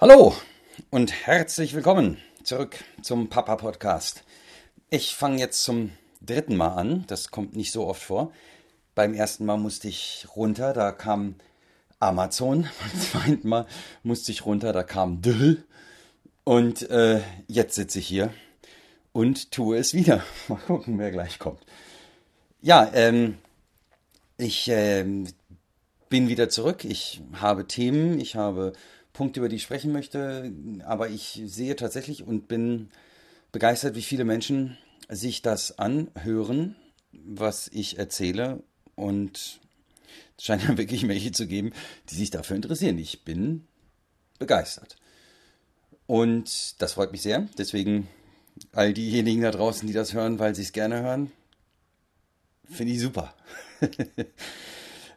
Hallo und herzlich willkommen zurück zum Papa Podcast. Ich fange jetzt zum dritten Mal an. Das kommt nicht so oft vor. Beim ersten Mal musste ich runter, da kam Amazon. Beim zweiten Mal musste ich runter, da kam Dill. Und äh, jetzt sitze ich hier und tue es wieder. Mal gucken, wer gleich kommt. Ja, ähm, ich ähm, bin wieder zurück. Ich habe Themen, ich habe Punkte, über die ich sprechen möchte, aber ich sehe tatsächlich und bin begeistert, wie viele Menschen sich das anhören, was ich erzähle und es scheint ja wirklich welche zu geben, die sich dafür interessieren. Ich bin begeistert. Und das freut mich sehr. Deswegen all diejenigen da draußen, die das hören, weil sie es gerne hören, finde ich super.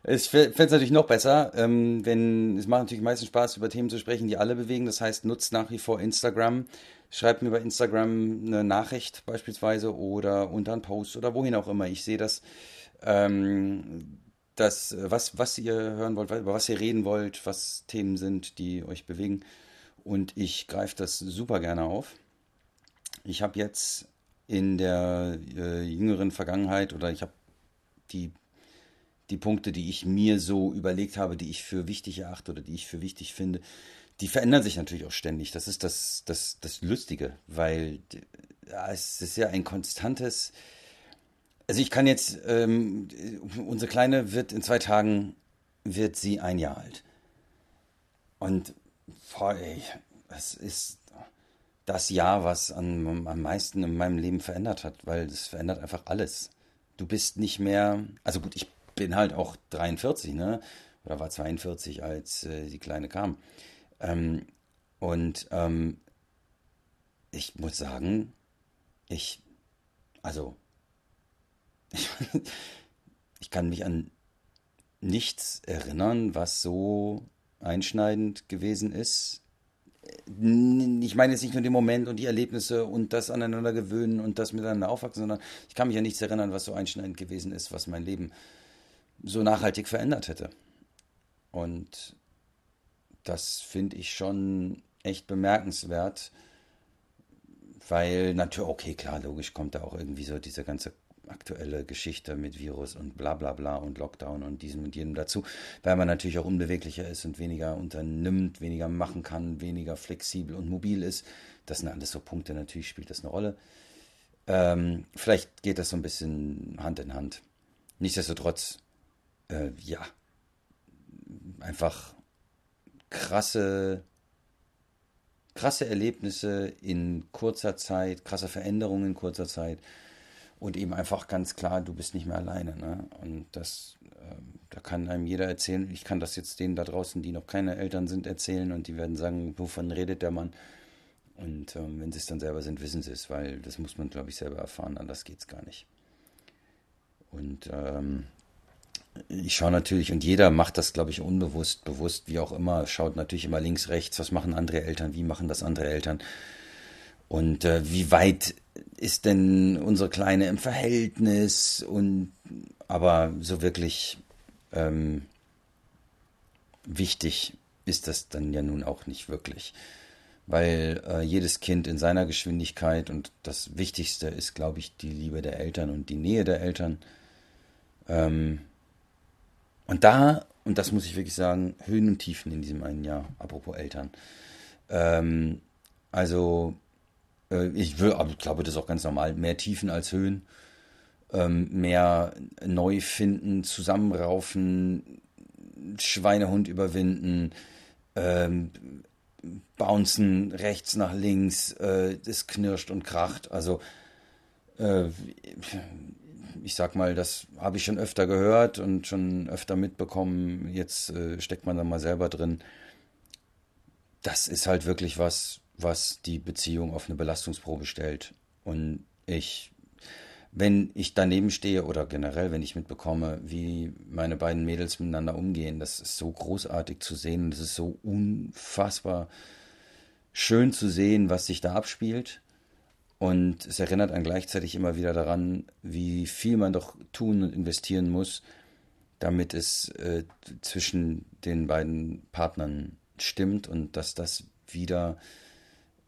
Ich fände es natürlich noch besser, ähm, wenn es macht natürlich meistens Spaß, über Themen zu sprechen, die alle bewegen. Das heißt, nutzt nach wie vor Instagram. Schreibt mir über Instagram eine Nachricht beispielsweise oder unter einen Post oder wohin auch immer. Ich sehe das, ähm, das was, was ihr hören wollt, über was ihr reden wollt, was Themen sind, die euch bewegen. Und ich greife das super gerne auf. Ich habe jetzt in der äh, jüngeren Vergangenheit oder ich habe die die Punkte, die ich mir so überlegt habe, die ich für wichtig erachte oder die ich für wichtig finde, die verändern sich natürlich auch ständig. Das ist das, das, das Lustige, weil ja, es ist ja ein konstantes. Also ich kann jetzt, ähm, unsere Kleine wird in zwei Tagen, wird sie ein Jahr alt. Und boah, ey, es ist das Jahr, was an, am meisten in meinem Leben verändert hat, weil es verändert einfach alles. Du bist nicht mehr, also gut, ich bin halt auch 43, ne? Oder war 42, als äh, die Kleine kam. Ähm, und ähm, ich muss sagen, ich, also, ich, ich kann mich an nichts erinnern, was so einschneidend gewesen ist. Ich meine jetzt nicht nur den Moment und die Erlebnisse und das aneinander gewöhnen und das miteinander aufwachsen, sondern ich kann mich an nichts erinnern, was so einschneidend gewesen ist, was mein Leben äh, so nachhaltig verändert hätte. Und das finde ich schon echt bemerkenswert, weil natürlich, okay, klar, logisch kommt da auch irgendwie so diese ganze aktuelle Geschichte mit Virus und bla bla bla und Lockdown und diesem und jenem dazu, weil man natürlich auch unbeweglicher ist und weniger unternimmt, weniger machen kann, weniger flexibel und mobil ist. Das sind alles so Punkte, natürlich spielt das eine Rolle. Ähm, vielleicht geht das so ein bisschen Hand in Hand. Nichtsdestotrotz äh, ja, einfach krasse, krasse Erlebnisse in kurzer Zeit, krasse Veränderungen in kurzer Zeit und eben einfach ganz klar, du bist nicht mehr alleine. Ne? Und das, äh, da kann einem jeder erzählen. Ich kann das jetzt denen da draußen, die noch keine Eltern sind, erzählen und die werden sagen, wovon redet der Mann? Und ähm, wenn sie es dann selber sind, wissen sie es, weil das muss man, glaube ich, selber erfahren. Anders geht es gar nicht. Und ähm, ich schaue natürlich, und jeder macht das, glaube ich, unbewusst, bewusst, wie auch immer, schaut natürlich immer links, rechts, was machen andere Eltern, wie machen das andere Eltern. Und äh, wie weit ist denn unsere Kleine im Verhältnis? Und aber so wirklich ähm, wichtig ist das dann ja nun auch nicht wirklich. Weil äh, jedes Kind in seiner Geschwindigkeit und das Wichtigste ist, glaube ich, die Liebe der Eltern und die Nähe der Eltern. Ähm, und da, und das muss ich wirklich sagen, Höhen und Tiefen in diesem einen Jahr, apropos Eltern. Ähm, also, äh, ich, will, aber ich glaube, das ist auch ganz normal. Mehr Tiefen als Höhen. Ähm, mehr neu finden, zusammenraufen, Schweinehund überwinden, ähm, bouncen rechts nach links, äh, es knirscht und kracht. Also, äh, ich sag mal, das habe ich schon öfter gehört und schon öfter mitbekommen. Jetzt äh, steckt man da mal selber drin. Das ist halt wirklich was, was die Beziehung auf eine Belastungsprobe stellt. Und ich, wenn ich daneben stehe oder generell, wenn ich mitbekomme, wie meine beiden Mädels miteinander umgehen, das ist so großartig zu sehen. Das ist so unfassbar schön zu sehen, was sich da abspielt. Und es erinnert einen gleichzeitig immer wieder daran, wie viel man doch tun und investieren muss, damit es äh, zwischen den beiden Partnern stimmt und dass das wieder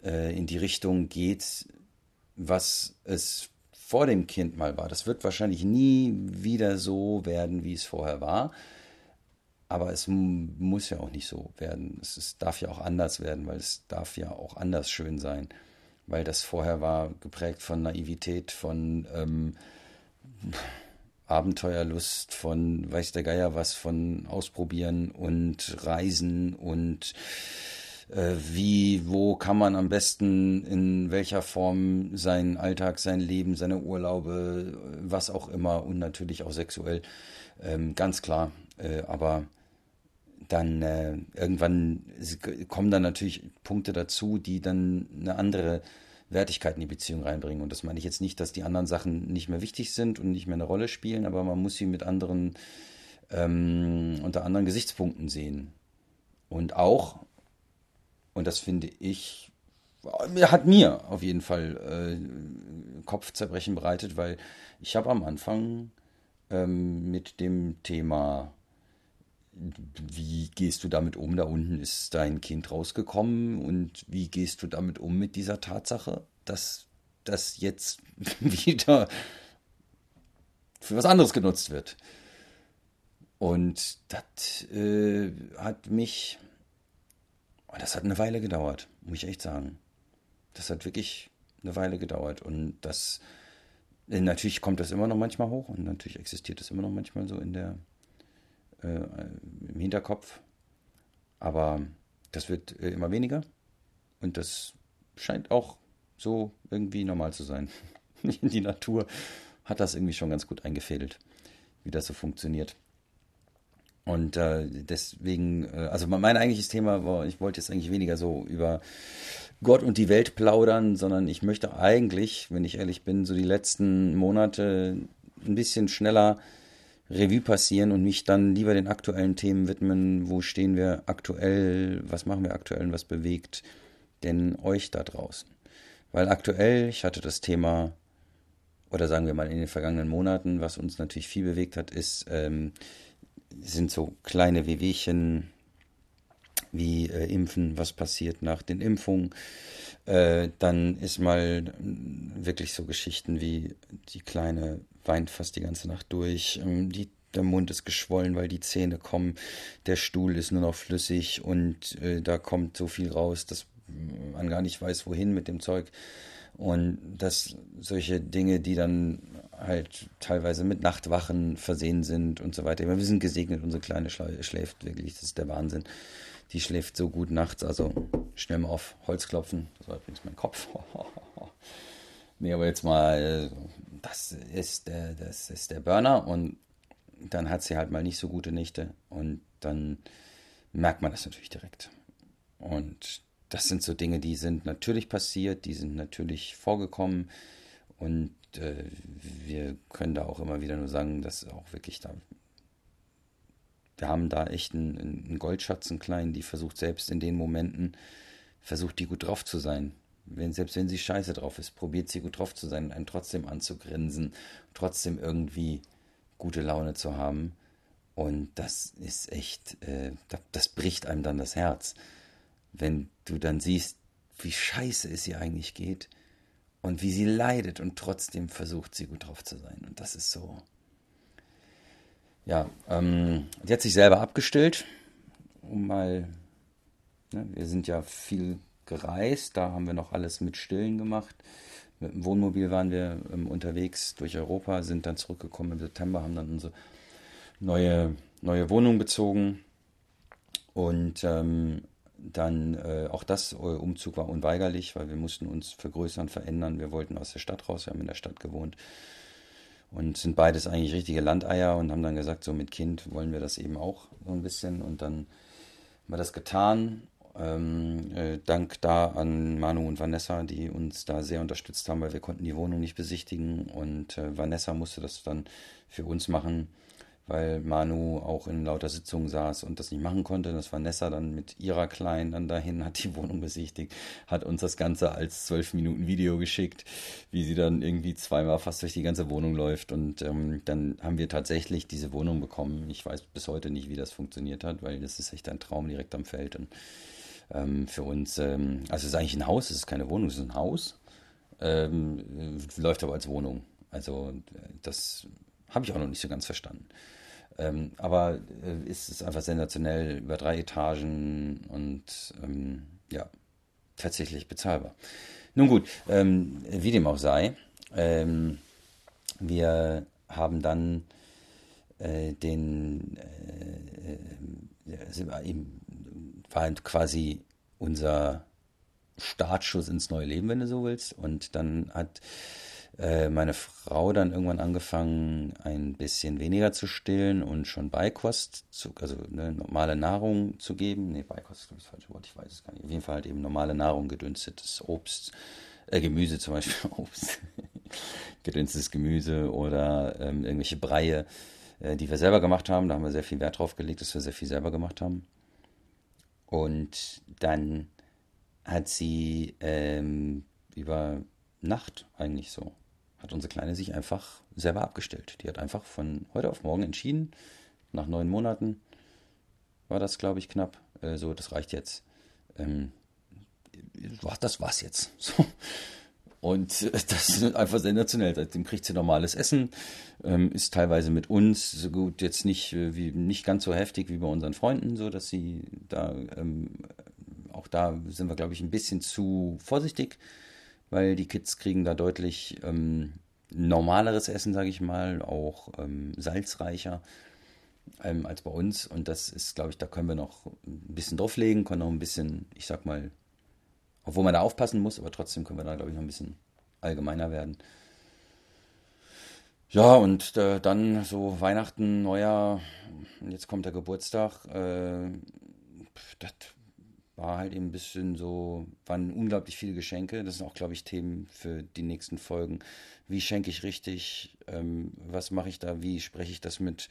äh, in die Richtung geht, was es vor dem Kind mal war. Das wird wahrscheinlich nie wieder so werden, wie es vorher war. Aber es muss ja auch nicht so werden. Es, es darf ja auch anders werden, weil es darf ja auch anders schön sein. Weil das vorher war geprägt von Naivität, von ähm, Abenteuerlust, von weiß der Geier was, von Ausprobieren und Reisen und äh, wie, wo kann man am besten, in welcher Form seinen Alltag, sein Leben, seine Urlaube, was auch immer und natürlich auch sexuell, ähm, ganz klar. Äh, aber dann äh, irgendwann kommen dann natürlich Punkte dazu, die dann eine andere Wertigkeit in die Beziehung reinbringen. Und das meine ich jetzt nicht, dass die anderen Sachen nicht mehr wichtig sind und nicht mehr eine Rolle spielen, aber man muss sie mit anderen, ähm, unter anderen Gesichtspunkten sehen. Und auch, und das finde ich, hat mir auf jeden Fall äh, Kopfzerbrechen bereitet, weil ich habe am Anfang ähm, mit dem Thema wie gehst du damit um? Da unten ist dein Kind rausgekommen und wie gehst du damit um mit dieser Tatsache, dass das jetzt wieder für was anderes genutzt wird? Und das äh, hat mich, oh, das hat eine Weile gedauert, muss ich echt sagen. Das hat wirklich eine Weile gedauert und das, äh, natürlich kommt das immer noch manchmal hoch und natürlich existiert das immer noch manchmal so in der äh, im Hinterkopf. Aber das wird äh, immer weniger und das scheint auch so irgendwie normal zu sein. Die Natur hat das irgendwie schon ganz gut eingefädelt, wie das so funktioniert. Und äh, deswegen, äh, also mein eigentliches Thema war, ich wollte jetzt eigentlich weniger so über Gott und die Welt plaudern, sondern ich möchte eigentlich, wenn ich ehrlich bin, so die letzten Monate ein bisschen schneller Revue passieren und mich dann lieber den aktuellen Themen widmen. Wo stehen wir aktuell? Was machen wir aktuell und was bewegt denn euch da draußen? Weil aktuell, ich hatte das Thema, oder sagen wir mal in den vergangenen Monaten, was uns natürlich viel bewegt hat, ist, ähm, sind so kleine Wehwehchen wie äh, Impfen, was passiert nach den Impfungen. Äh, dann ist mal wirklich so Geschichten wie die kleine weint fast die ganze Nacht durch. Ähm, die, der Mund ist geschwollen, weil die Zähne kommen. Der Stuhl ist nur noch flüssig und äh, da kommt so viel raus, dass man gar nicht weiß, wohin mit dem Zeug. Und dass solche Dinge, die dann halt teilweise mit Nachtwachen versehen sind und so weiter. Wir sind gesegnet, unsere Kleine schläft wirklich, das ist der Wahnsinn. Die schläft so gut nachts, also schnell mal auf Holz klopfen. Das war übrigens mein Kopf. nee, aber jetzt mal das ist, der, das ist der Burner und dann hat sie halt mal nicht so gute Nächte und dann merkt man das natürlich direkt. Und das sind so Dinge, die sind natürlich passiert, die sind natürlich vorgekommen und äh, wir können da auch immer wieder nur sagen, dass auch wirklich da, wir haben da echt einen, einen Goldschatz, einen kleinen, die versucht selbst in den Momenten, versucht die gut drauf zu sein wenn, selbst wenn sie scheiße drauf ist, probiert sie gut drauf zu sein und einen trotzdem anzugrinsen, trotzdem irgendwie gute Laune zu haben. Und das ist echt, äh, das bricht einem dann das Herz, wenn du dann siehst, wie scheiße es ihr eigentlich geht und wie sie leidet und trotzdem versucht sie gut drauf zu sein. Und das ist so. Ja, ähm, die hat sich selber abgestillt, um mal, ne, wir sind ja viel gereist. Da haben wir noch alles mit Stillen gemacht. Mit dem Wohnmobil waren wir ähm, unterwegs durch Europa, sind dann zurückgekommen im September, haben dann unsere neue, neue Wohnung bezogen. Und ähm, dann äh, auch das äh, Umzug war unweigerlich, weil wir mussten uns vergrößern, verändern. Wir wollten aus der Stadt raus, wir haben in der Stadt gewohnt und sind beides eigentlich richtige Landeier und haben dann gesagt, so mit Kind wollen wir das eben auch so ein bisschen. Und dann haben wir das getan ähm, äh, Dank da an Manu und Vanessa, die uns da sehr unterstützt haben, weil wir konnten die Wohnung nicht besichtigen und äh, Vanessa musste das dann für uns machen, weil Manu auch in lauter Sitzungen saß und das nicht machen konnte. Das Vanessa dann mit ihrer Kleinen dann dahin, hat die Wohnung besichtigt, hat uns das Ganze als zwölf Minuten Video geschickt, wie sie dann irgendwie zweimal fast durch die ganze Wohnung läuft und ähm, dann haben wir tatsächlich diese Wohnung bekommen. Ich weiß bis heute nicht, wie das funktioniert hat, weil das ist echt ein Traum direkt am Feld und ähm, für uns, ähm, also es ist eigentlich ein Haus, es ist keine Wohnung, es ist ein Haus, ähm, läuft aber als Wohnung. Also das habe ich auch noch nicht so ganz verstanden. Ähm, aber äh, ist es einfach sensationell über drei Etagen und ähm, ja, tatsächlich bezahlbar. Nun gut, ähm, wie dem auch sei, ähm, wir haben dann äh, den, äh, äh, war quasi unser Startschuss ins neue Leben, wenn du so willst. Und dann hat äh, meine Frau dann irgendwann angefangen, ein bisschen weniger zu stillen und schon Beikost, zu, also eine normale Nahrung zu geben. Nee, Beikost ist das falsche Wort, ich weiß es gar nicht. Auf jeden Fall halt eben normale Nahrung, gedünstetes Obst, äh, Gemüse zum Beispiel, Obst, gedünstetes Gemüse oder ähm, irgendwelche Breie, äh, die wir selber gemacht haben. Da haben wir sehr viel Wert drauf gelegt, dass wir sehr viel selber gemacht haben. Und dann hat sie ähm, über Nacht eigentlich so hat unsere Kleine sich einfach selber abgestellt. Die hat einfach von heute auf morgen entschieden, nach neun Monaten war das, glaube ich, knapp. Äh, so, das reicht jetzt. Ähm, das war's jetzt. So. Und äh, das ist einfach sensationell. Seitdem kriegt sie normales Essen, ähm, ist teilweise mit uns so gut, jetzt nicht, äh, wie, nicht ganz so heftig wie bei unseren Freunden, so dass sie da, ähm, auch da sind wir, glaube ich, ein bisschen zu vorsichtig weil die Kids kriegen da deutlich ähm, normaleres Essen, sage ich mal, auch salzreicher als bei uns. Und das ist, glaube ich, da können wir noch ein bisschen drauflegen, können noch ein bisschen, ich sag mal, obwohl man da aufpassen muss, aber trotzdem können wir da, glaube ich, noch ein bisschen allgemeiner werden. Ja, und äh, dann so Weihnachten, Neujahr, jetzt kommt der Geburtstag. Äh, das war halt eben ein bisschen so, waren unglaublich viele Geschenke. Das sind auch, glaube ich, Themen für die nächsten Folgen. Wie schenke ich richtig? Ähm, was mache ich da? Wie spreche ich das mit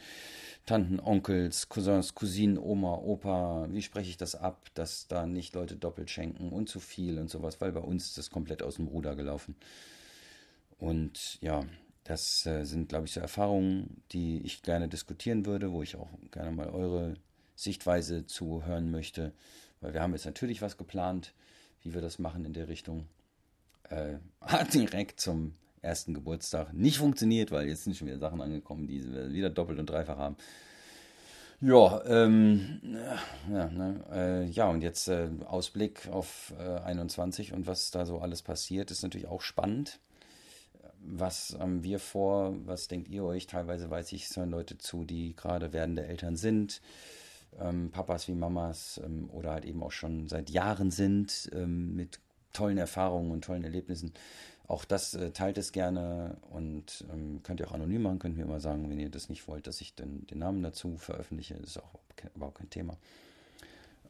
Tanten, Onkels, Cousins, Cousinen, Oma, Opa? Wie spreche ich das ab, dass da nicht Leute doppelt schenken und zu viel und sowas? Weil bei uns ist das komplett aus dem Ruder gelaufen. Und ja, das äh, sind, glaube ich, so Erfahrungen, die ich gerne diskutieren würde, wo ich auch gerne mal eure Sichtweise zuhören möchte. Weil wir haben jetzt natürlich was geplant, wie wir das machen in der Richtung. Äh, hat direkt zum ersten Geburtstag nicht funktioniert, weil jetzt sind schon wieder Sachen angekommen, die wir wieder doppelt und dreifach haben. Ja, ähm, ja, ne, äh, ja, und jetzt äh, Ausblick auf äh, 21 und was da so alles passiert, ist natürlich auch spannend. Was haben wir vor? Was denkt ihr euch? Teilweise weiß ich, es hören Leute zu, die gerade werdende Eltern sind ähm, Papas wie Mamas ähm, oder halt eben auch schon seit Jahren sind ähm, mit tollen Erfahrungen und tollen Erlebnissen. Auch das äh, teilt es gerne und ähm, könnt ihr auch anonym machen, könnt mir immer sagen, wenn ihr das nicht wollt, dass ich den, den Namen dazu veröffentliche. Das ist auch überhaupt kein Thema.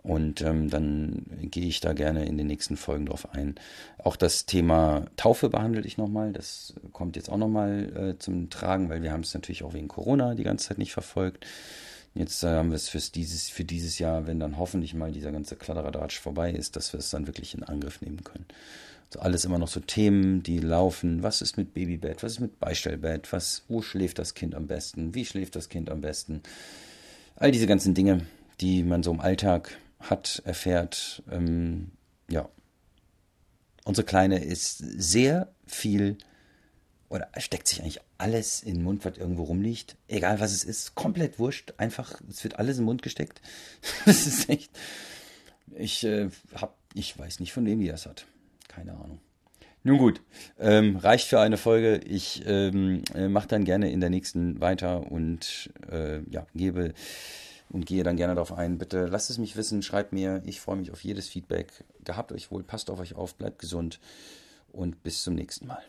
Und ähm, dann gehe ich da gerne in den nächsten Folgen drauf ein. Auch das Thema Taufe behandle ich nochmal. Das kommt jetzt auch nochmal äh, zum Tragen, weil wir haben es natürlich auch wegen Corona die ganze Zeit nicht verfolgt. Jetzt äh, haben wir es fürs dieses, für dieses Jahr, wenn dann hoffentlich mal dieser ganze Kladderadatsch vorbei ist, dass wir es dann wirklich in Angriff nehmen können. Also alles immer noch so Themen, die laufen. Was ist mit Babybett? Was ist mit Beistellbett? Was, wo schläft das Kind am besten? Wie schläft das Kind am besten? All diese ganzen Dinge, die man so im Alltag hat, erfährt. Ähm, ja. Unsere Kleine ist sehr viel oder steckt sich eigentlich alles in den Mund, was irgendwo rumliegt. Egal was es ist, komplett wurscht. Einfach, es wird alles im Mund gesteckt. das ist echt. Ich äh, hab, ich weiß nicht, von wem die das hat. Keine Ahnung. Nun gut, ähm, reicht für eine Folge. Ich ähm, äh, mache dann gerne in der nächsten weiter und äh, ja, gebe und gehe dann gerne darauf ein. Bitte lasst es mich wissen, schreibt mir. Ich freue mich auf jedes Feedback. Gehabt euch wohl, passt auf euch auf, bleibt gesund und bis zum nächsten Mal.